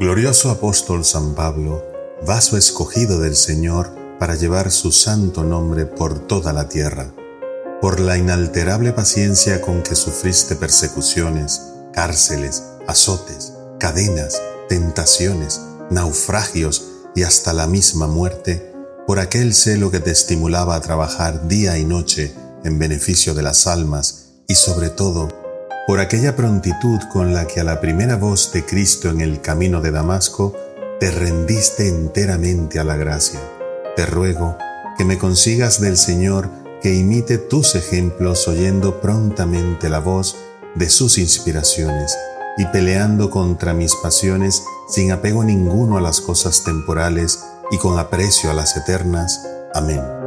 Glorioso apóstol San Pablo, vaso escogido del Señor para llevar su santo nombre por toda la tierra, por la inalterable paciencia con que sufriste persecuciones, cárceles, azotes, cadenas, tentaciones, naufragios y hasta la misma muerte, por aquel celo que te estimulaba a trabajar día y noche en beneficio de las almas y sobre todo por aquella prontitud con la que a la primera voz de Cristo en el camino de Damasco te rendiste enteramente a la gracia. Te ruego que me consigas del Señor que imite tus ejemplos oyendo prontamente la voz de sus inspiraciones y peleando contra mis pasiones sin apego ninguno a las cosas temporales y con aprecio a las eternas. Amén.